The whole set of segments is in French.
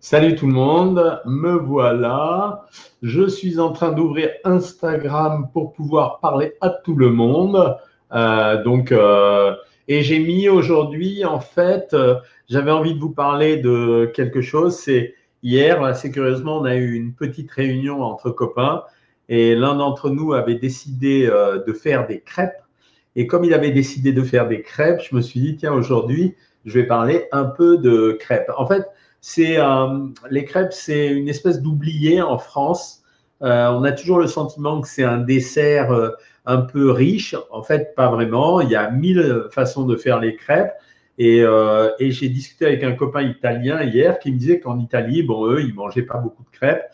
Salut tout le monde, me voilà. Je suis en train d'ouvrir Instagram pour pouvoir parler à tout le monde. Euh, donc, euh, et j'ai mis aujourd'hui, en fait, euh, j'avais envie de vous parler de quelque chose. C'est hier, assez curieusement, on a eu une petite réunion entre copains et l'un d'entre nous avait décidé de faire des crêpes. Et comme il avait décidé de faire des crêpes, je me suis dit, tiens, aujourd'hui, je vais parler un peu de crêpes. En fait, c'est euh, les crêpes, c'est une espèce d'oublié en France. Euh, on a toujours le sentiment que c'est un dessert euh, un peu riche. En fait, pas vraiment. Il y a mille façons de faire les crêpes. Et, j'ai discuté avec un copain italien hier qui me disait qu'en Italie, bon, eux, ils mangeaient pas beaucoup de crêpes.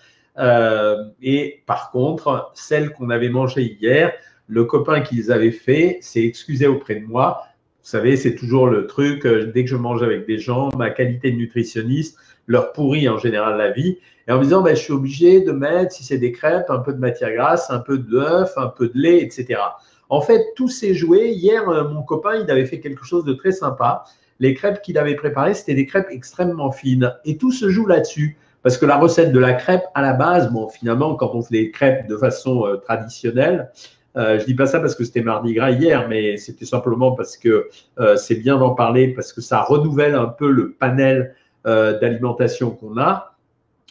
et par contre, celle qu'on avait mangée hier, le copain qui les avait fait s'est excusé auprès de moi vous savez, c'est toujours le truc, euh, dès que je mange avec des gens, ma qualité de nutritionniste leur pourrit en général la vie. Et en me disant, ben, je suis obligé de mettre, si c'est des crêpes, un peu de matière grasse, un peu d'œuf, un peu de lait, etc. En fait, tout s'est joué. Hier, euh, mon copain, il avait fait quelque chose de très sympa. Les crêpes qu'il avait préparées, c'était des crêpes extrêmement fines. Et tout se joue là-dessus. Parce que la recette de la crêpe, à la base, bon, finalement, quand on fait des crêpes de façon euh, traditionnelle, euh, je dis pas ça parce que c'était mardi gras hier, mais c'était simplement parce que euh, c'est bien d'en parler, parce que ça renouvelle un peu le panel euh, d'alimentation qu'on a.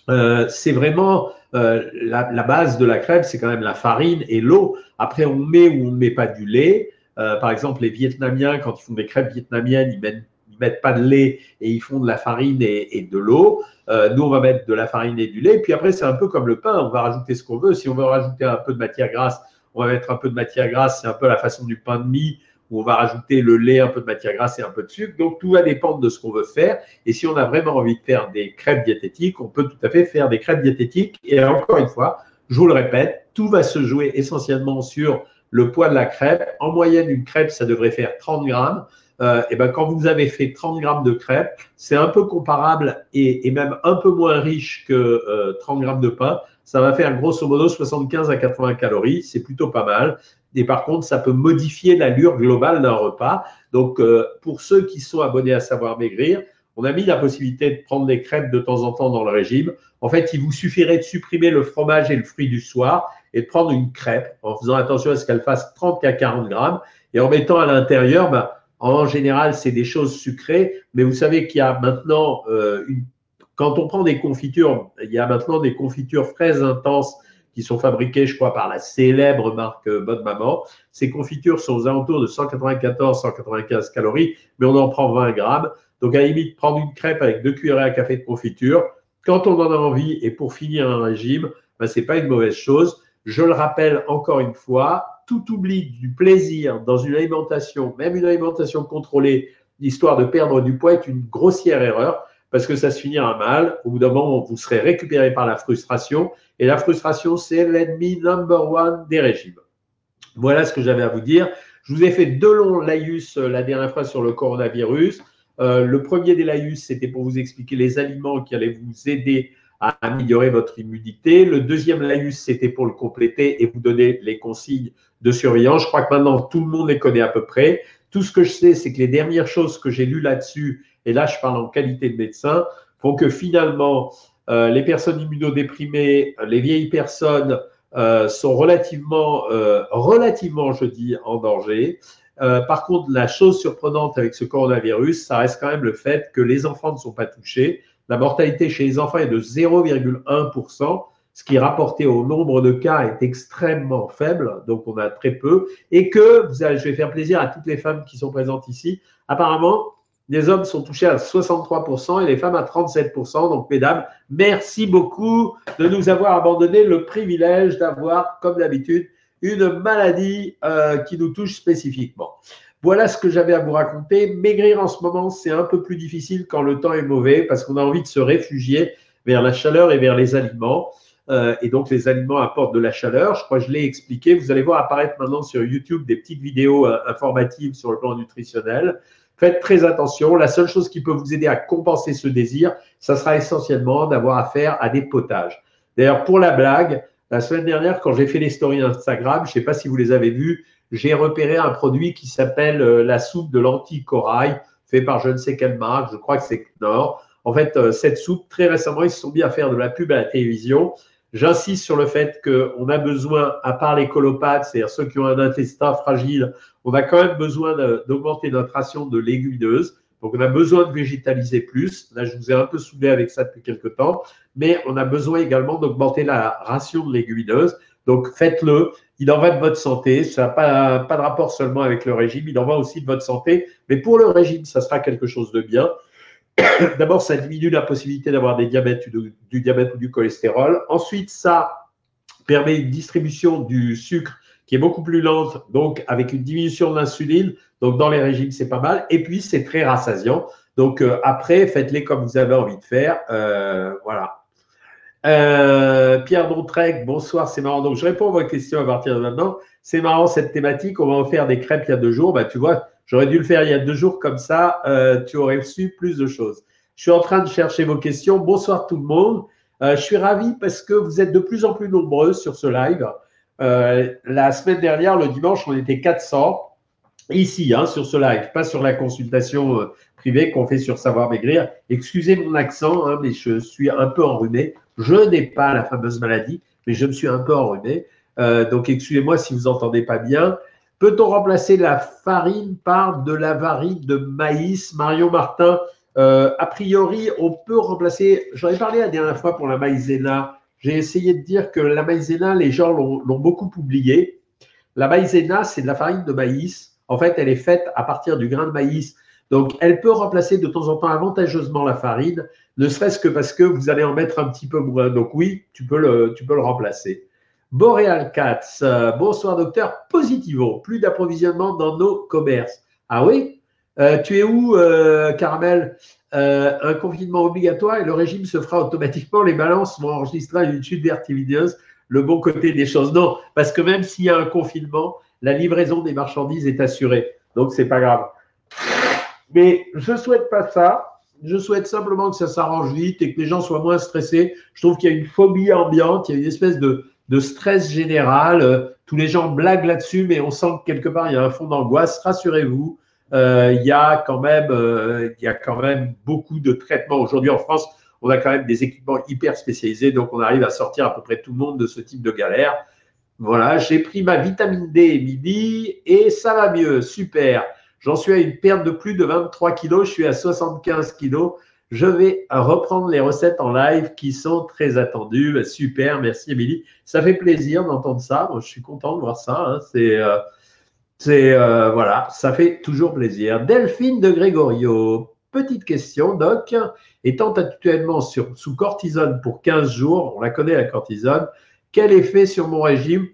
Euh, c'est vraiment la, base de la crêpe, c'est quand même la farine et l'eau. Après, on met ou on ne met pas du lait. par exemple, les Vietnamiens, quand ils font des crêpes vietnamiennes, ils mettent mettent pas de lait et ils font de la farine et, de l'eau. Nous, on va mettre de la farine et du lait. Puis après, c'est un peu comme le pain, on va rajouter ce qu'on veut. Si on veut rajouter un peu de matière grasse, on va mettre un peu de matière grasse, c'est un peu la façon du pain de mie, où on va rajouter le lait, un peu de matière grasse et un peu de sucre. Donc tout va dépendre de ce qu'on veut faire. Et si on a vraiment envie de faire des crêpes diététiques, on peut tout à fait faire des crêpes diététiques. Et encore une fois, je vous le répète, tout va se jouer essentiellement sur le poids de la crêpe. En moyenne, une crêpe, ça devrait faire 30 grammes. Euh, et ben, quand vous avez fait 30 grammes de crêpes, c'est un peu comparable et, même un peu moins riche que 30 euh, grammes de pain ça va faire grosso modo 75 à 80 calories, c'est plutôt pas mal. Et par contre, ça peut modifier l'allure globale d'un repas. Donc, euh, pour ceux qui sont abonnés à Savoir Maigrir, on a mis la possibilité de prendre des crêpes de temps en temps dans le régime. En fait, il vous suffirait de supprimer le fromage et le fruit du soir et de prendre une crêpe en faisant attention à ce qu'elle fasse 30 à 40 grammes et en mettant à l'intérieur, bah, en général, c'est des choses sucrées, mais vous savez qu'il y a maintenant euh, une quand on prend des confitures, il y a maintenant des confitures fraises intenses qui sont fabriquées, je crois, par la célèbre marque Bonne Maman. Ces confitures sont aux alentours de 194-195 calories, mais on en prend 20 grammes. Donc, à la limite, prendre une crêpe avec deux cuillerées à café de confiture, quand on en a envie et pour finir un régime, ben, ce n'est pas une mauvaise chose. Je le rappelle encore une fois, tout oubli du plaisir dans une alimentation, même une alimentation contrôlée, l'histoire de perdre du poids est une grossière erreur parce que ça se finira mal. Au bout d'un moment, vous serez récupéré par la frustration. Et la frustration, c'est l'ennemi number one des régimes. Voilà ce que j'avais à vous dire. Je vous ai fait deux longs laïus euh, la dernière fois sur le coronavirus. Euh, le premier des laïus, c'était pour vous expliquer les aliments qui allaient vous aider à améliorer votre immunité. Le deuxième laïus, c'était pour le compléter et vous donner les consignes de surveillance. Je crois que maintenant, tout le monde les connaît à peu près. Tout ce que je sais, c'est que les dernières choses que j'ai lues là-dessus, et là je parle en qualité de médecin, font que finalement, euh, les personnes immunodéprimées, les vieilles personnes euh, sont relativement, euh, relativement, je dis, en danger. par contre, la chose surprenante avec ce coronavirus, ça reste quand même le fait que les enfants ne sont pas touchés. La mortalité chez les enfants est de 0,1% ce qui rapporté au nombre de cas est extrêmement faible, donc on a très peu, et que, je vais faire plaisir à toutes les femmes qui sont présentes ici, apparemment, les hommes sont touchés à 63% et les femmes à 37%. Donc, mesdames, merci beaucoup de nous avoir abandonné le privilège d'avoir, comme d'habitude, une maladie euh, qui nous touche spécifiquement. Voilà ce que j'avais à vous raconter. Maigrir en ce moment, c'est un peu plus difficile quand le temps est mauvais parce qu'on a envie de se réfugier vers la chaleur et vers les aliments. Euh, et donc, les aliments apportent de la chaleur. Je crois que je l'ai expliqué. Vous allez voir apparaître maintenant sur YouTube des petites vidéos euh, informatives sur le plan nutritionnel. Faites très attention. La seule chose qui peut vous aider à compenser ce désir, ça sera essentiellement d'avoir affaire à des potages. D'ailleurs, pour la blague, la semaine dernière, quand j'ai fait les stories Instagram, je ne sais pas si vous les avez vues, j'ai repéré un produit qui s'appelle euh, la soupe de lentilles corail, fait par je ne sais quelle marque, je crois que c'est Knorr. En fait, cette soupe, très récemment, ils se sont mis à faire de la pub à la télévision. J'insiste sur le fait qu'on a besoin, à part les colopathes, c'est-à-dire ceux qui ont un intestin fragile, on a quand même besoin d'augmenter notre ration de légumineuses. Donc, on a besoin de végétaliser plus. Là, je vous ai un peu soulevé avec ça depuis quelques temps. Mais on a besoin également d'augmenter la ration de légumineuses. Donc, faites-le. Il en va de votre santé. Ça n'a pas, pas de rapport seulement avec le régime. Il en va aussi de votre santé. Mais pour le régime, ça sera quelque chose de bien. D'abord, ça diminue la possibilité d'avoir des diabètes, du, du diabète ou du cholestérol. Ensuite, ça permet une distribution du sucre qui est beaucoup plus lente, donc avec une diminution de l'insuline. Donc, dans les régimes, c'est pas mal. Et puis, c'est très rassasiant. Donc, euh, après, faites-les comme vous avez envie de faire. Euh, voilà. Euh, Pierre Dontrec, bonsoir, c'est marrant. Donc, je réponds à vos questions à partir de maintenant. C'est marrant cette thématique. On va en faire des crêpes il y a deux jours. Bah, tu vois, j'aurais dû le faire il y a deux jours comme ça. tu aurais reçu plus de choses. Je suis en train de chercher vos questions. Bonsoir tout le monde. je suis ravi parce que vous êtes de plus en plus nombreux sur ce live. la semaine dernière, le dimanche, on était 400 ici, hein, sur ce live, pas sur la consultation euh, privée qu'on fait sur Savoir Maigrir. Excusez mon accent, hein, mais je suis un peu enrhumé. Je n'ai pas la fameuse maladie, mais je me suis un peu enrhumé. Euh, donc, excusez-moi si vous entendez pas bien. Peut-on remplacer la farine par de la farine de maïs Marion Martin, euh, a priori, on peut remplacer. J'en ai parlé la dernière fois pour la maïzena. J'ai essayé de dire que la maïzena, les gens l'ont beaucoup oublié. La maïzena, c'est de la farine de maïs en fait, elle est faite à partir du grain de maïs. Donc, elle peut remplacer de temps en temps avantageusement la farine, ne serait-ce que parce que vous allez en mettre un petit peu moins. Donc, oui, tu peux le, tu peux le remplacer. Boreal Cats, euh, bonsoir docteur. Positivo, plus d'approvisionnement dans nos commerces. Ah oui? Euh, Tu es où, euh, Caramel? Un confinement obligatoire et le régime se fera automatiquement. Les balances vont enregistrer une étude vertigineuse. Le bon côté des choses. Non, parce que même s'il y a un confinement, la livraison des marchandises est assurée. Donc, c'est pas grave. Mais je souhaite pas ça. Je souhaite simplement que ça s'arrange vite et que les gens soient moins stressés. Je trouve qu'il y a une phobie ambiante, il y a une espèce de, stress général. Euh, tous les gens blaguent là-dessus, mais on sent que quelque part, il y a un fond d'angoisse. Rassurez-vous, euh, il, y a quand même, euh, il y a quand même beaucoup de traitements. Aujourd'hui, en France, on a quand même des équipements hyper spécialisés, donc on arrive à sortir à peu près tout le monde de ce type de galère. Voilà, j'ai pris ma vitamine D midi et ça va mieux. Super. J'en suis à une perte de plus de 23 kilos. Je suis à 75 kilos. Je vais reprendre les recettes en live qui sont très attendues. Bah, super, merci Émilie. Ça fait plaisir d'entendre ça. je suis content de voir ça. Hein. C'est, euh, euh, voilà, ça fait toujours plaisir. Delphine de Grégorio. Petite question, Doc. Étant actuellement sous cortisone pour 15 jours, on la connaît la cortisone, quel effet sur mon régime?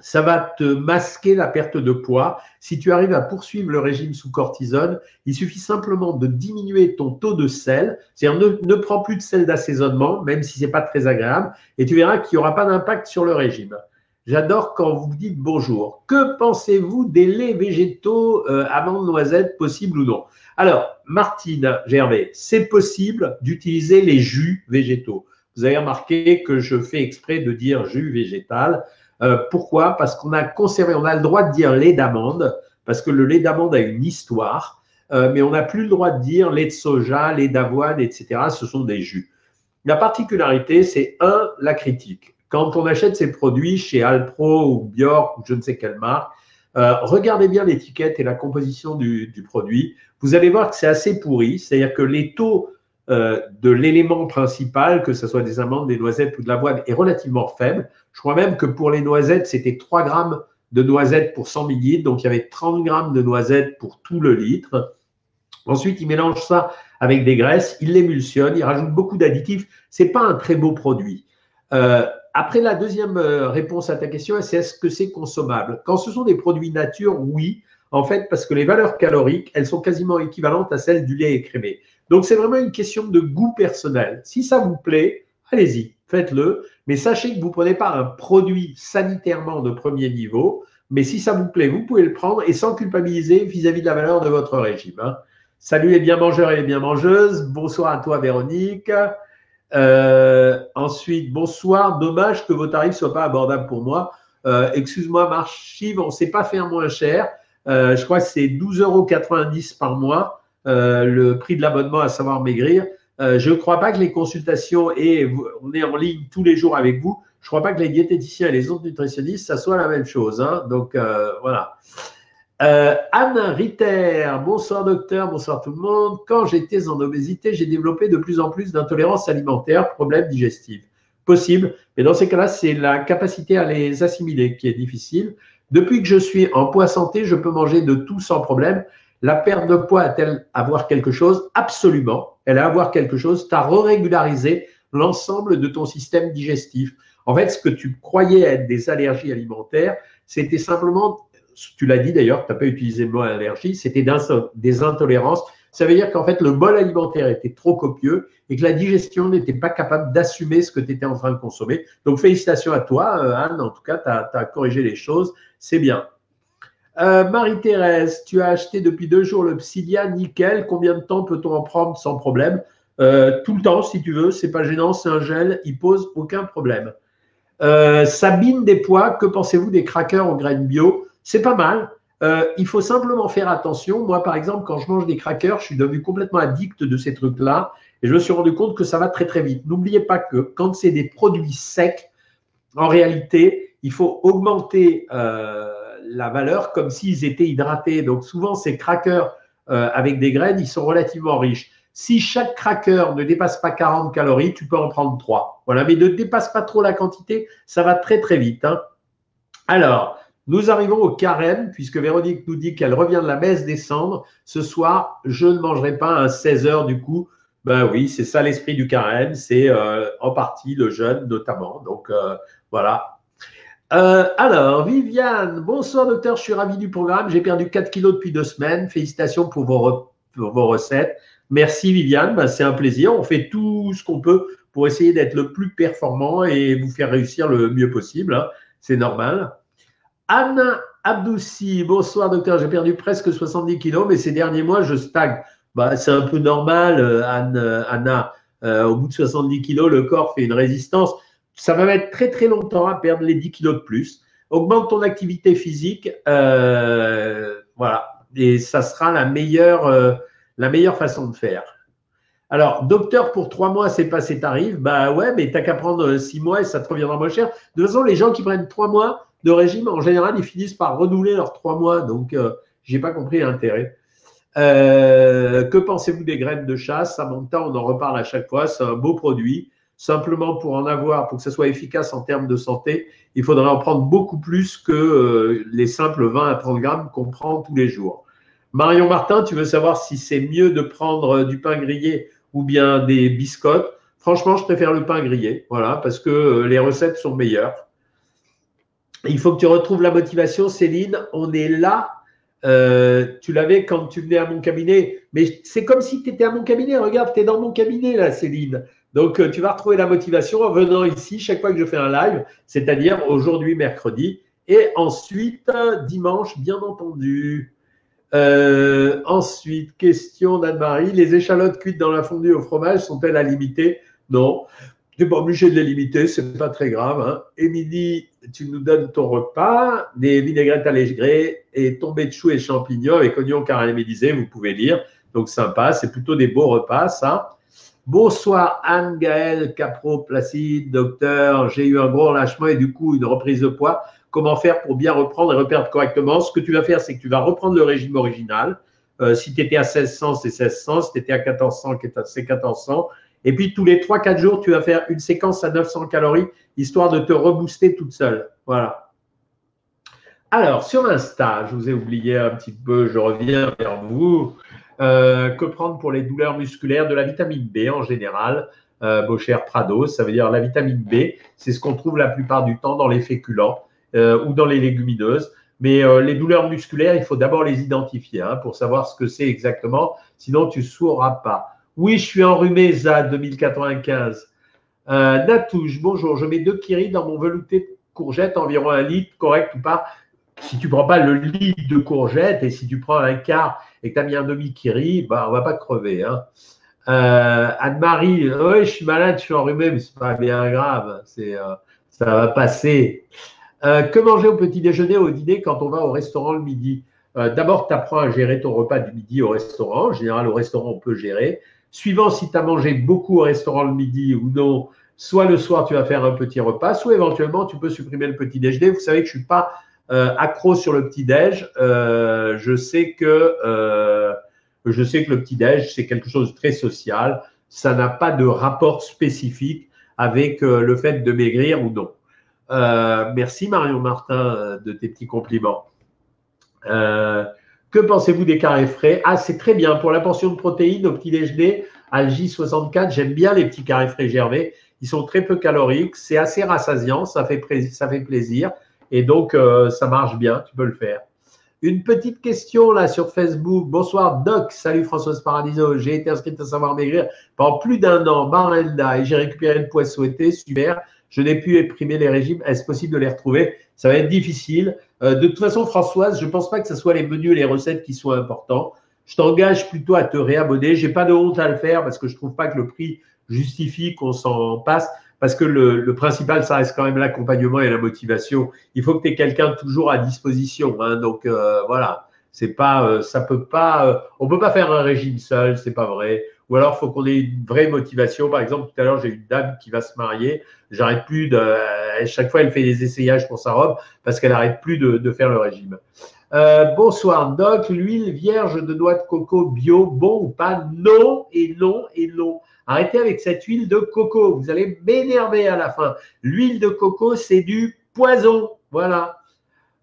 Ça va te masquer la perte de poids. Si tu arrives à poursuivre le régime sous cortisone, il suffit simplement de diminuer ton taux de sel, c'est-à-dire ne, prends plus de sel d'assaisonnement, même si ce n'est pas très agréable, et tu verras qu'il n'y aura pas d'impact sur le régime. J'adore quand vous dites bonjour. Que pensez-vous des laits végétaux euh, amandes, noisettes, possible ou non? Alors, Martine Gervais, c'est possible d'utiliser les jus végétaux. Vous avez remarqué que je fais exprès de dire jus végétal. Euh, pourquoi? Parce qu'on a conservé, on a le droit de dire lait d'amande, parce que le lait d'amande a une histoire, euh, mais on n'a plus le droit de dire lait de soja, lait d'avoine, etc. Ce sont des jus. La particularité, c'est un, la critique. Quand on achète ces produits chez Alpro ou Bjork ou je ne sais quelle marque, euh, regardez bien l'étiquette et la composition du, du, produit. Vous allez voir que c'est assez pourri, c'est-à-dire que les taux de l'élément principal, que ce soit des amandes, des noisettes ou de l'avoine, est relativement faible. Je crois même que pour les noisettes, c'était 3 grammes de noisettes pour 100 millilitres, donc il y avait 30 grammes de noisettes pour tout le litre. Ensuite, il mélange ça avec des graisses, il l'émulsionne, il rajoute beaucoup d'additifs. C'est pas un très beau produit. Euh, après, la deuxième euh, réponse à ta question, c'est est-ce que c'est consommable? Quand ce sont des produits nature, oui, en fait, parce que les valeurs caloriques, elles sont quasiment équivalentes à celles du lait écrémé. Donc, c'est vraiment une question de goût personnel. Si ça vous plaît, allez-y, faites-le. Mais sachez que vous ne prenez pas un produit sanitairement de premier niveau. Mais si ça vous plaît, vous pouvez le prendre et sans culpabiliser vis-à-vis de la valeur de votre régime. Hein. Salut les bien mangeurs et les bien mangeuses. Bonsoir à toi, Véronique. Euh, ensuite, bonsoir. Dommage que vos tarifs ne soient pas abordables pour moi. Euh, excuse-moi, Marchive, on ne sait pas faire moins cher. Euh, je crois que c'est 12,90 euros par mois. Euh, le prix de l'abonnement à savoir maigrir. Euh, je ne crois pas que les consultations et on est en ligne tous les jours avec vous. Je ne crois pas que les diététiciens et les autres nutritionnistes, ça soit la même chose. Hein. Donc euh, voilà. Euh, Anne Ritter, bonsoir docteur, bonsoir tout le monde. Quand j'étais en obésité, j'ai développé de plus en plus d'intolérance alimentaire, problèmes digestifs. Possible, mais dans ces cas-là, c'est la capacité à les assimiler qui est difficile. Depuis que je suis en poids santé, je peux manger de tout sans problème. La perte de poids a-t-elle à voir quelque chose? Absolument. Elle a à voir quelque chose. Tu as re-régularisé l'ensemble de ton système digestif. En fait, ce que tu croyais être des allergies alimentaires, c'était simplement, tu l'as dit d'ailleurs, tu n'as pas utilisé le mot allergie, c'était des intolérances. Ça veut dire qu'en fait, le bol alimentaire était trop copieux et que la digestion n'était pas capable d'assumer ce que tu étais en train de consommer. Donc, félicitations à toi, euh, Anne. En tout cas, tu as, corrigé les choses. C'est bien. Euh, Marie-Thérèse, tu as acheté depuis deux jours le Psyllia nickel. Combien de temps peut-on en prendre sans problème? Euh, Tout le temps, si tu veux. C'est pas gênant, c'est un gel. Il pose aucun problème. Euh, Sabine Despois, que pensez-vous des crackers aux graines bio? C'est pas mal. il faut simplement faire attention. Moi, par exemple, quand je mange des crackers, je suis devenu complètement addict de ces trucs-là. Et je me suis rendu compte que ça va très très vite. N'oubliez pas que quand c'est des produits secs, en réalité, il faut augmenter la valeur comme s'ils étaient hydratés. Donc souvent, ces crackers euh, avec des graines, ils sont relativement riches. Si chaque cracker ne dépasse pas 40 calories, tu peux en prendre 3. Voilà, mais ne dépasse pas trop la quantité, ça va très très vite. Hein. Alors, nous arrivons au carême, puisque Véronique nous dit qu'elle revient de la messe des cendres. Ce soir, je ne mangerai pas un 16 heures du coup. Ben oui, c'est ça l'esprit du carême, c'est euh, en partie le jeûne notamment. Donc euh, voilà, euh, alors, Viviane, bonsoir docteur, je suis ravi du programme. J'ai perdu 4 kilos depuis deux semaines. Félicitations pour vos, recettes. Merci Viviane, ben, c'est un plaisir. On fait tout ce qu'on peut pour essayer d'être le plus performant et vous faire réussir le mieux possible. Hein. C'est normal. Anna Abdoussi, bonsoir docteur, j'ai perdu presque 70 kilos, mais ces derniers mois, je stagne. Bah, c'est un peu normal, euh, Anne, euh, Anna. au bout de 70 kilos, le corps fait une résistance ça va mettre très très longtemps à perdre les 10 kilos de plus. Augmente ton activité physique, euh, voilà, et ça sera la meilleure, euh, la meilleure façon de faire. Alors, docteur, pour trois mois, c'est pas ces tarifs. Bah ouais, mais t'as qu'à prendre euh, six mois et ça te reviendra moins cher. De toute façon, les gens qui prennent trois mois de régime, en général, ils finissent par renouveler leurs trois mois. Donc, euh, j'ai pas compris l'intérêt. que pensez-vous des graines de chasse Samantha, on en reparle à chaque fois. C'est un beau produit. Simplement, pour en avoir, pour que ça soit efficace en termes de santé, il faudrait en prendre beaucoup plus que euh, les simples 20 à 30 grammes qu'on prend tous les jours. Marion Martin, tu veux savoir si c'est mieux de prendre euh, du pain grillé ou bien des biscottes? Franchement, je préfère le pain grillé, voilà, parce que euh, les recettes sont meilleures. Il faut que tu retrouves la motivation, Céline. On est là. tu l'avais quand tu venais à mon cabinet, mais c'est comme si tu étais à mon cabinet. Regarde, tu es dans mon cabinet là, Céline. Donc, euh, tu vas retrouver la motivation en venant ici chaque fois que je fais un live, c'est-à-dire aujourd'hui, mercredi, et ensuite dimanche, bien entendu. Euh, ensuite, question d'Anne-Marie. Les échalotes cuites dans la fondue au fromage sont-elles à limiter? Non. Tu n'es pas obligé de les limiter, c'est pas très grave. Hein. Émilie, tu nous donnes ton repas, des vinaigrettes allégées et tombées de choux et champignons avec oignons caramélisés, vous pouvez lire. Donc sympa, c'est plutôt des beaux repas, ça. Bonsoir Anne-Gaëlle Capro Placide, docteur. J'ai eu un gros relâchement et du coup une reprise de poids. Comment faire pour bien reprendre et reperdre correctement? Ce que tu vas faire, c'est que tu vas reprendre le régime original. Euh, si tu étais à 1600, c'est 1600. Si tu étais à 1400, c'est 1400. Et puis tous les 3-4 jours, tu vas faire une séquence à 900 calories, histoire de te rebooster toute seule. Voilà. Alors, sur Insta, je vous ai oublié un petit peu, je reviens vers vous. Euh, que prendre pour les douleurs musculaires De la vitamine B en général, euh, Prado, ça veut dire la vitamine B, c'est ce qu'on trouve la plupart du temps dans les féculents euh, ou dans les légumineuses. Mais euh, les douleurs musculaires, il faut d'abord les identifier hein, pour savoir ce que c'est exactement, sinon tu ne sauras pas. Oui, je suis enrhumé, ZA 2095. Euh, Natouche, bonjour, je mets deux kiri dans mon velouté de courgettes, environ un litre, correct ou pas? Si tu prends pas le litre de courgettes et si tu prends un quart et que tu as mis un demi-kiri, bah, on va pas crever. Hein. Euh, Anne-Marie, oui, je suis malade, je suis enrhumé, mais c'est pas bien grave, euh, ça va passer. Euh, que manger au petit déjeuner, au dîner quand on va au restaurant le midi? D'abord, tu apprends à gérer ton repas du midi au restaurant. En général, au restaurant, on peut gérer. suivant si tu as mangé beaucoup au restaurant le midi ou non, soit le soir tu vas faire un petit repas, soit éventuellement tu peux supprimer le petit déjeuner. Vous savez que je ne suis pas accro sur le petit déj. Euh, je sais que euh, je sais que le petit déj c'est quelque chose de très social. Ça n'a pas de rapport spécifique avec le fait de maigrir ou non. merci Marion Martin de tes petits compliments. que pensez-vous des carrés frais? Ah, c'est très bien pour la portion de protéines au petit déjeuner. Algie 64, j'aime bien les petits carrés frais Gervais. Ils sont très peu caloriques, c'est assez rassasiant, ça fait, ça fait plaisir. Et donc, euh, ça marche bien, tu peux le faire. Une petite question là sur Facebook. Bonsoir Doc, salut Françoise Paradiso. J'ai été inscrite à Savoir Maigrir pendant plus d'un an, Marenda, et j'ai récupéré le poids souhaité. Super. Je n'ai pu éprimer les régimes. Est-ce possible de les retrouver? Ça va être difficile. Euh, de toute façon, Françoise, je ne pense pas que ce soit les menus et les recettes qui soient importants. Je t'engage plutôt à te réabonner. J'ai pas de honte à le faire parce que je trouve pas que le prix justifie qu'on s'en passe parce que le, principal, ça reste quand même l'accompagnement et la motivation. Il faut que tu aies quelqu'un toujours à disposition. Hein, donc euh, voilà, c'est pas, euh, ça peut pas, euh, on peut pas faire un régime seul, c'est pas vrai. Ou alors, il faut qu'on ait une vraie motivation. Par exemple, tout à l'heure, j'ai une dame qui va se marier. J'arrête plus de, chaque fois, elle fait des essayages pour sa robe parce qu'elle arrête plus de, de, faire le régime. Bonsoir, Doc. L'huile vierge de noix de coco bio, bon ou pas? Non et non et non. Arrêtez avec cette huile de coco. Vous allez m'énerver à la fin. L'huile de coco, c'est du poison. Voilà.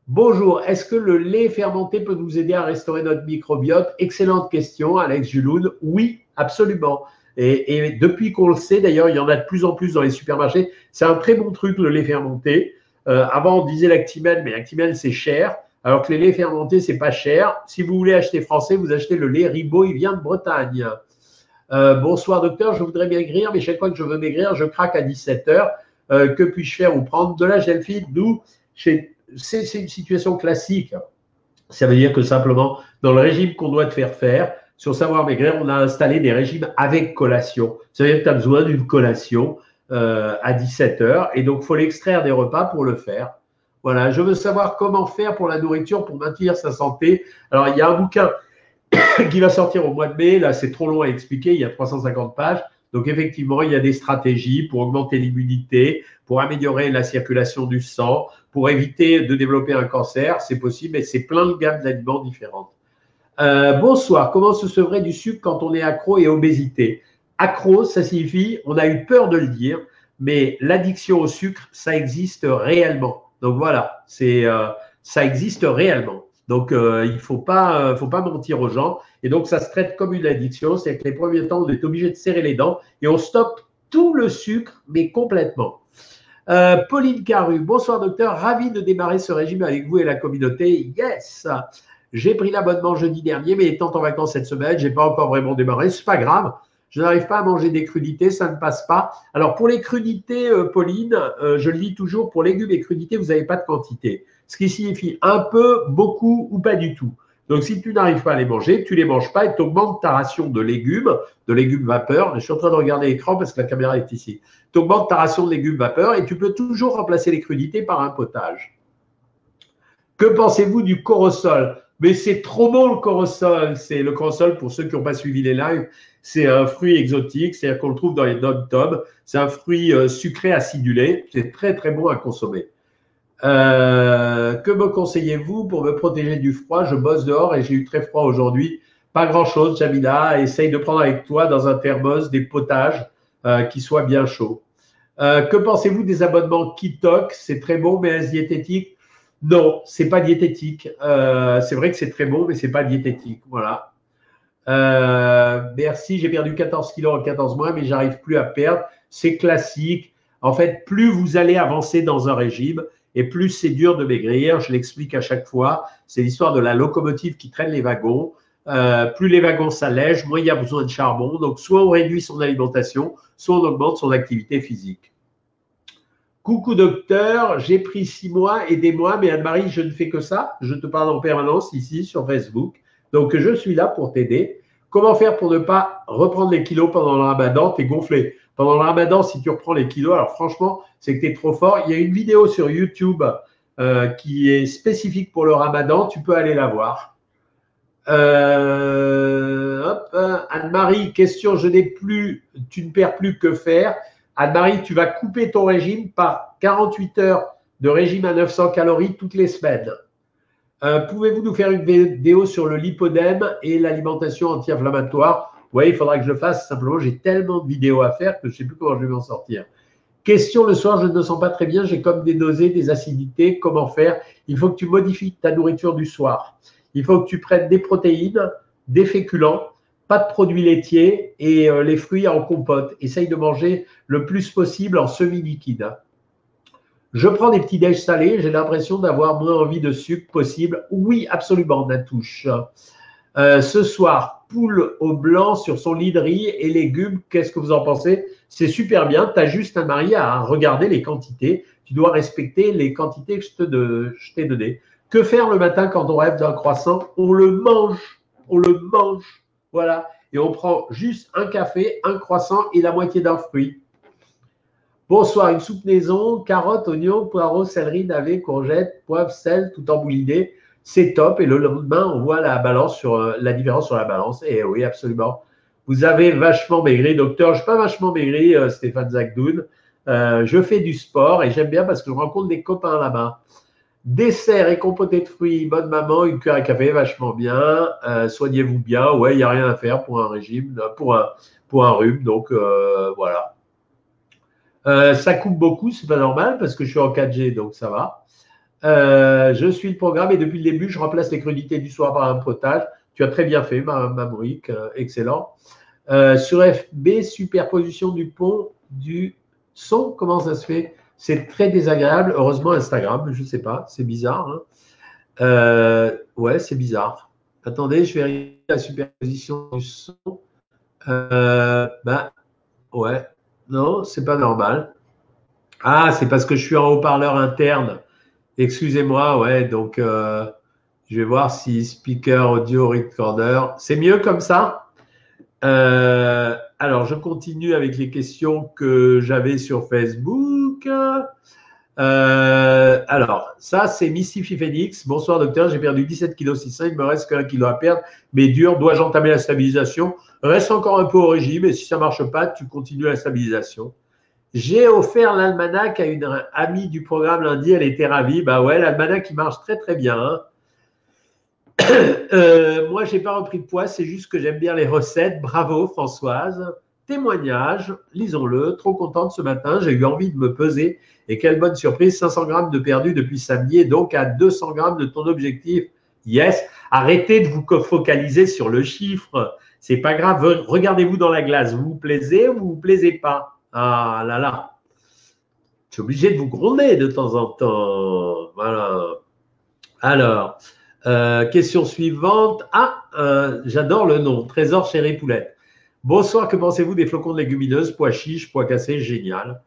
Bonjour, est-ce que le lait fermenté peut nous aider à restaurer notre microbiote? Excellente question, Alex Juloun. Oui, absolument. Et, depuis qu'on le sait, d'ailleurs, il y en a de plus en plus dans les supermarchés. C'est un très bon truc, le lait fermenté. Euh, avant, on disait l'actimel, mais l'actimel, c'est cher. Alors que les laits fermentés, c'est pas cher. Si vous voulez acheter français, vous achetez le lait Ribot, il vient de Bretagne. Euh, bonsoir docteur, je voudrais maigrir, mais chaque fois que je veux maigrir, je craque à 17 heures. Euh, que puis-je faire ou prendre de la gelfide Nous, c'est une situation classique. Ça veut dire que simplement, dans le régime qu'on doit te faire faire, sur Savoir Maigrir, on a installé des régimes avec collation. Ça veut dire que tu as besoin d'une collation euh, à 17 heures et donc il faut l'extraire des repas pour le faire. Voilà, je veux savoir comment faire pour la nourriture pour maintenir sa santé. Alors, il y a un bouquin qui va sortir au mois de mai. Là, c'est trop long à expliquer. Il y a 350 pages. Donc, effectivement, il y a des stratégies pour augmenter l'immunité, pour améliorer la circulation du sang, pour éviter de développer un cancer. C'est possible et c'est plein de gammes d'aliments différentes. Euh, bonsoir. Comment se sevrer du sucre quand on est accro et obésité? Accro, ça signifie, on a eu peur de le dire, mais l'addiction au sucre, ça existe réellement. Donc voilà, c'est euh, ça existe réellement. Donc, euh, il faut pas, euh, faut pas mentir aux gens. Et donc, ça se traite comme une addiction. C'est que les premiers temps, on est obligé de serrer les dents et on stoppe tout le sucre, mais complètement. Pauline Caru, bonsoir docteur, ravi de démarrer ce régime avec vous et la communauté. Yes, j'ai pris l'abonnement jeudi dernier, mais étant en vacances cette semaine, je n'ai pas encore vraiment démarré. C'est pas grave. Je n'arrive pas à manger des crudités, ça ne passe pas. Alors pour les crudités, Pauline, je le dis toujours, pour légumes et crudités, vous n'avez pas de quantité ce qui signifie un peu, beaucoup ou pas du tout. Donc, si tu n'arrives pas à les manger, tu les manges pas et tu augmentes ta ration de légumes, de légumes vapeur. Je suis en train de regarder l'écran parce que la caméra est ici. Tu augmentes ta ration de légumes vapeur et tu peux toujours remplacer les crudités par un potage. Que pensez-vous du corosol? Mais c'est trop bon le corosol. C'est le corosol pour ceux qui n'ont pas suivi les lives. C'est un fruit exotique, c'est-à-dire qu'on le trouve dans les dom C'est un fruit euh, sucré acidulé. C'est très très bon à consommer. Euh, que me conseillez-vous pour me protéger du froid? Je bosse dehors et j'ai eu très froid aujourd'hui. Pas grand-chose, Jamila. Essaye de prendre avec toi dans un thermos des potages euh, qui soient bien chauds. Que pensez-vous des abonnements Kitox? C'est très bon, mais diététique Non, c'est pas diététique. c'est vrai que c'est très bon, mais c'est pas diététique. Voilà. merci, j'ai perdu 14 kilos en 14 mois, mais j'arrive plus à perdre. C'est classique. En fait, plus vous allez avancer dans un régime, et plus c'est dur de maigrir. Je l'explique à chaque fois. C'est l'histoire de la locomotive qui traîne les wagons. Euh, plus les wagons s'allègent, moins il y a besoin de charbon. Donc, soit on réduit son alimentation, soit on augmente son activité physique. Coucou docteur, j'ai pris six mois, aidez-moi, mais Anne-Marie, je ne fais que ça. Je te parle en permanence ici sur Facebook. Donc, je suis là pour t'aider. Comment faire pour ne pas reprendre les kilos pendant le ramadan? T'es gonflé. Pendant le ramadan, si tu reprends les kilos, alors franchement, c'est que tu es trop fort. Il y a une vidéo sur YouTube euh, qui est spécifique pour le ramadan. Tu peux aller la voir. Euh, Anne-Marie, question, je n'ai plus, tu ne perds plus que faire. Anne-Marie, tu vas couper ton régime par 48 heures de régime à 900 calories toutes les semaines. Euh, pouvez-vous nous faire une vidéo sur le lipodème et l'alimentation anti-inflammatoire? Oui, il faudra que je le fasse. Simplement, j'ai tellement de vidéos à faire que je ne sais plus comment je vais m'en sortir. Question, le soir, je ne me sens pas très bien, j'ai comme des nausées, des acidités. Comment faire? Il faut que tu modifies ta nourriture du soir. Il faut que tu prennes des protéines, des féculents, pas de produits laitiers et euh, les fruits en compote. Essaye de manger le plus possible en semi-liquide. Je prends des petits déj salés, j'ai l'impression d'avoir moins envie de sucre possible. Oui, absolument, Natouche. Euh, ce soir, poule au blanc sur son lit de riz et légumes, qu'est-ce que vous en pensez? C'est super bien, tu as juste un mari à regarder les quantités. Tu dois respecter les quantités que je t'ai données. Que faire le matin quand on rêve d'un croissant? On le mange, on le mange, voilà. Et on prend juste un café, un croissant et la moitié d'un fruit. Bonsoir, une soupe maison, carottes, oignons, poireaux, céleri, navets, courgettes, poivre, sel, tout embouliné. C'est top. Et le lendemain, on voit la balance sur euh, la différence sur la balance. Et oui, absolument. Vous avez vachement maigri, docteur. Je suis pas vachement maigri, euh, Stéphane Zagdoun. Euh, je fais du sport et j'aime bien parce que je rencontre des copains là-bas. Dessert et compoté de fruits, bonne maman, une cuillère à café, vachement bien. Euh, soignez-vous bien. Ouais, il n'y a rien à faire pour un régime, pour un, pour un rhume. Donc euh, voilà. Euh, ça coupe beaucoup, c'est pas normal parce que je suis en 4G, donc ça va. je suis le programme et depuis le début, je remplace les crudités du soir par un potage. Tu as très bien fait, ma, ma excellent. sur FB, superposition du pont du son, comment ça se fait? C'est très désagréable. Heureusement, Instagram, je ne sais pas, c'est bizarre. Hein. Euh, ouais, c'est bizarre. Attendez, je vais la superposition du son. Euh, ben, ouais, non, c'est pas normal. Ah, c'est parce que je suis en haut-parleur interne. Excusez-moi, ouais, donc euh, je vais voir si speaker audio recorder. C'est mieux comme ça? Alors, je continue avec les questions que j'avais sur Facebook. Euh, alors, ça, c'est Mississippi Phoenix. Bonsoir, docteur. J'ai perdu 17 kg 600. Il me reste qu'un kilo à perdre, mais dur. Dois-je entamer la stabilisation? Reste encore un peu au régime et si ça marche pas, tu continues la stabilisation. J'ai offert l'almanach à une amie du programme lundi. Elle était ravie. Bah ouais, l'almanach, qui marche très, très bien. Hein. euh, moi, j'ai pas repris de poids. C'est juste que j'aime bien les recettes. Bravo, Françoise témoignage, lisons-le, trop contente ce matin, j'ai eu envie de me peser et quelle bonne surprise, 500 grammes de perdu depuis samedi donc à 200 grammes de ton objectif. Yes, arrêtez de vous focaliser sur le chiffre, c'est pas grave, regardez-vous dans la glace, vous vous plaisez ou vous vous plaisez pas? Ah là là, je suis obligé de vous gronder de temps en temps. Voilà. Alors, euh, question suivante. Ah, euh, j'adore le nom, Trésor Chéri Poulette. Bonsoir, que pensez-vous des flocons de légumineuses, pois chiches, pois cassés Génial.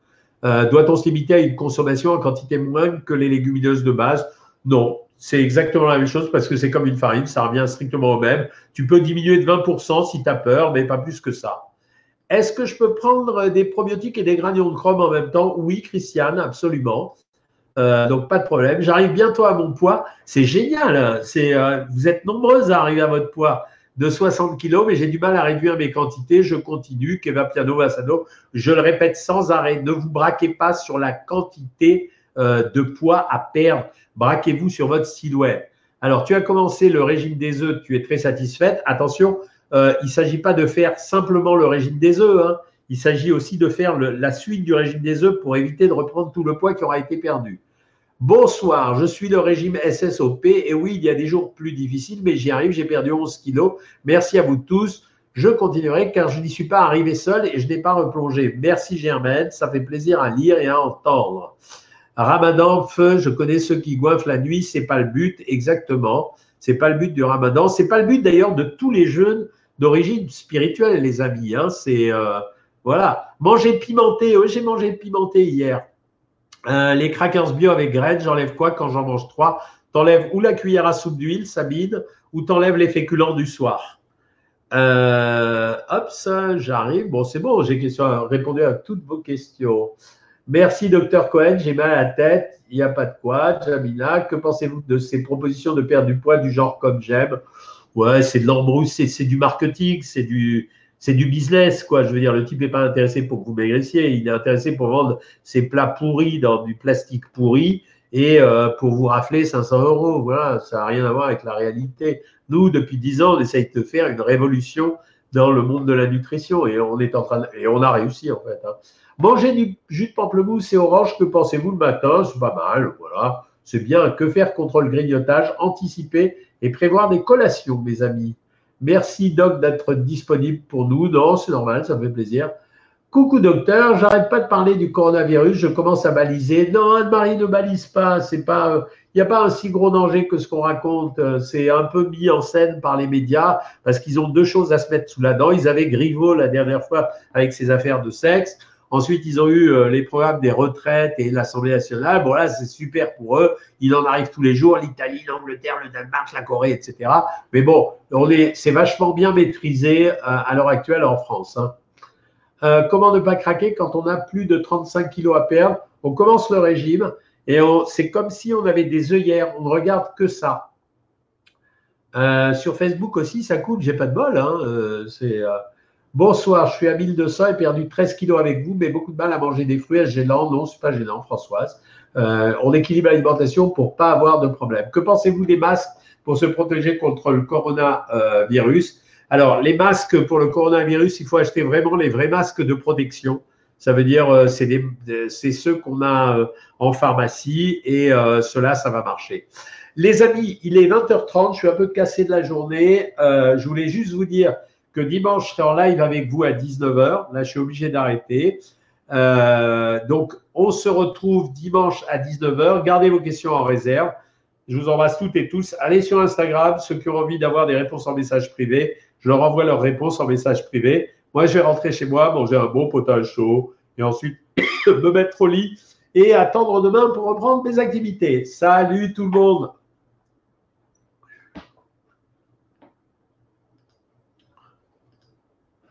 Euh, doit-on se limiter à une consommation en quantité moindre que les légumineuses de base? Non, c'est exactement la même chose parce que c'est comme une farine, ça revient strictement au même. Tu peux diminuer de 20% si tu as peur, mais pas plus que ça. Est-ce que je peux prendre des probiotiques et des granions de chrome en même temps? Oui, Christiane, absolument. Euh, donc, pas de problème. J'arrive bientôt à mon poids. C'est génial. Hein. Euh, vous êtes nombreuses à arriver à votre poids de 60 kilos, mais j'ai du mal à réduire mes quantités. Je continue, Keva Piano Vassano. Je le répète sans arrêt, ne vous braquez pas sur la quantité euh, de poids à perdre. Braquez-vous sur votre silhouette. Alors, tu as commencé le régime des œufs, tu es très satisfaite. Attention, euh, il ne s'agit pas de faire simplement le régime des œufs. Hein. Il s'agit aussi de faire la suite du régime des œufs pour éviter de reprendre tout le poids qui aura été perdu. Bonsoir, je suis le régime SSOP et oui, il y a des jours plus difficiles, mais j'y arrive, j'ai perdu 11 kilos. Merci à vous tous. Je continuerai car je n'y suis pas arrivé seul et je n'ai pas replongé. Merci Germaine, ça fait plaisir à lire et à entendre. Ramadan, feu, je connais ceux qui goinfent la nuit, c'est pas le but exactement. C'est pas le but du Ramadan, c'est pas le but d'ailleurs de tous les jeunes d'origine spirituelle, les amis. Hein. C'est euh, voilà, manger pimenté. Oui, j'ai mangé pimenté hier. Euh, les crackers bio avec graines, j'enlève quoi quand j'en mange trois? T'enlèves ou la cuillère à soupe d'huile, Sabine, ou t'enlèves les féculents du soir. Euh, hop, ça, j'arrive. Bon, c'est bon, j'ai répondu à toutes vos questions. Merci, docteur Cohen. J'ai mal à la tête. Il n'y a pas de quoi. Jamila, que pensez-vous de ces propositions de perdre du poids du genre comme j'aime? Ouais, c'est de l'embrouille, c'est du marketing, c'est du, c'est du business, quoi. Je veux dire, le type n'est pas intéressé pour que vous maigressiez, il est intéressé pour vendre ses plats pourris dans du plastique pourri et euh, pour vous rafler 500 euros. Voilà, ça n'a rien à voir avec la réalité. Nous, depuis 10 ans, on essaye de faire une révolution dans le monde de la nutrition et on est en train et on a réussi en fait. Hein. Manger du jus de pamplemousse et orange, que pensez-vous le matin? C'est pas mal, voilà. C'est bien. Que faire contre le grignotage? Anticiper et prévoir des collations, mes amis. Merci Doc d'être disponible pour nous. Non, c'est normal, ça me fait plaisir. Coucou docteur, j'arrête pas de parler du coronavirus, je commence à baliser. Non, Anne-Marie ne balise pas, c'est pas, il n'y a pas un si gros danger que ce qu'on raconte. C'est un peu mis en scène par les médias parce qu'ils ont deux choses à se mettre sous la dent. Ils avaient Griveaux la dernière fois avec ses affaires de sexe. Ensuite, ils ont eu euh, les programmes des retraites et l'Assemblée nationale. Bon, là, c'est super pour eux. Il en arrive tous les jours, l'Italie, l'Angleterre, le Danemark, la Corée, etc. Mais bon, on est, c'est vachement bien maîtrisé euh, à l'heure actuelle en France. Hein. Euh, comment ne pas craquer quand on a plus de 35 kilos à perdre? On commence le régime et c'est comme si on avait des œillères. On ne regarde que ça. sur Facebook aussi, ça coûte. J'ai pas de bol. Hein. c'est Bonsoir, je suis à 1200 et perdu 13 kilos avec vous, mais beaucoup de mal à manger des fruits. Est-ce gênant? Non, ce n'est pas gênant, Françoise. Euh, on équilibre l'alimentation pour pas avoir de problème. Que pensez-vous des masques pour se protéger contre le coronavirus? Alors, les masques pour le coronavirus, il faut acheter vraiment les vrais masques de protection. Ça veut dire, euh, c'est ceux qu'on a euh, en pharmacie et cela, ça va marcher. Les amis, il est 20h30, je suis un peu cassé de la journée. je voulais juste vous dire que dimanche, je serai en live avec vous à 19h. Là, je suis obligé d'arrêter. Euh, donc, on se retrouve dimanche à 19h. Gardez vos questions en réserve. Je vous embrasse toutes et tous. Allez sur Instagram, ceux qui ont envie d'avoir des réponses en message privé, je leur envoie leurs réponses en message privé. Moi, je vais rentrer chez moi, manger un bon potage chaud et ensuite me mettre au lit et attendre demain pour reprendre mes activités. Salut tout le monde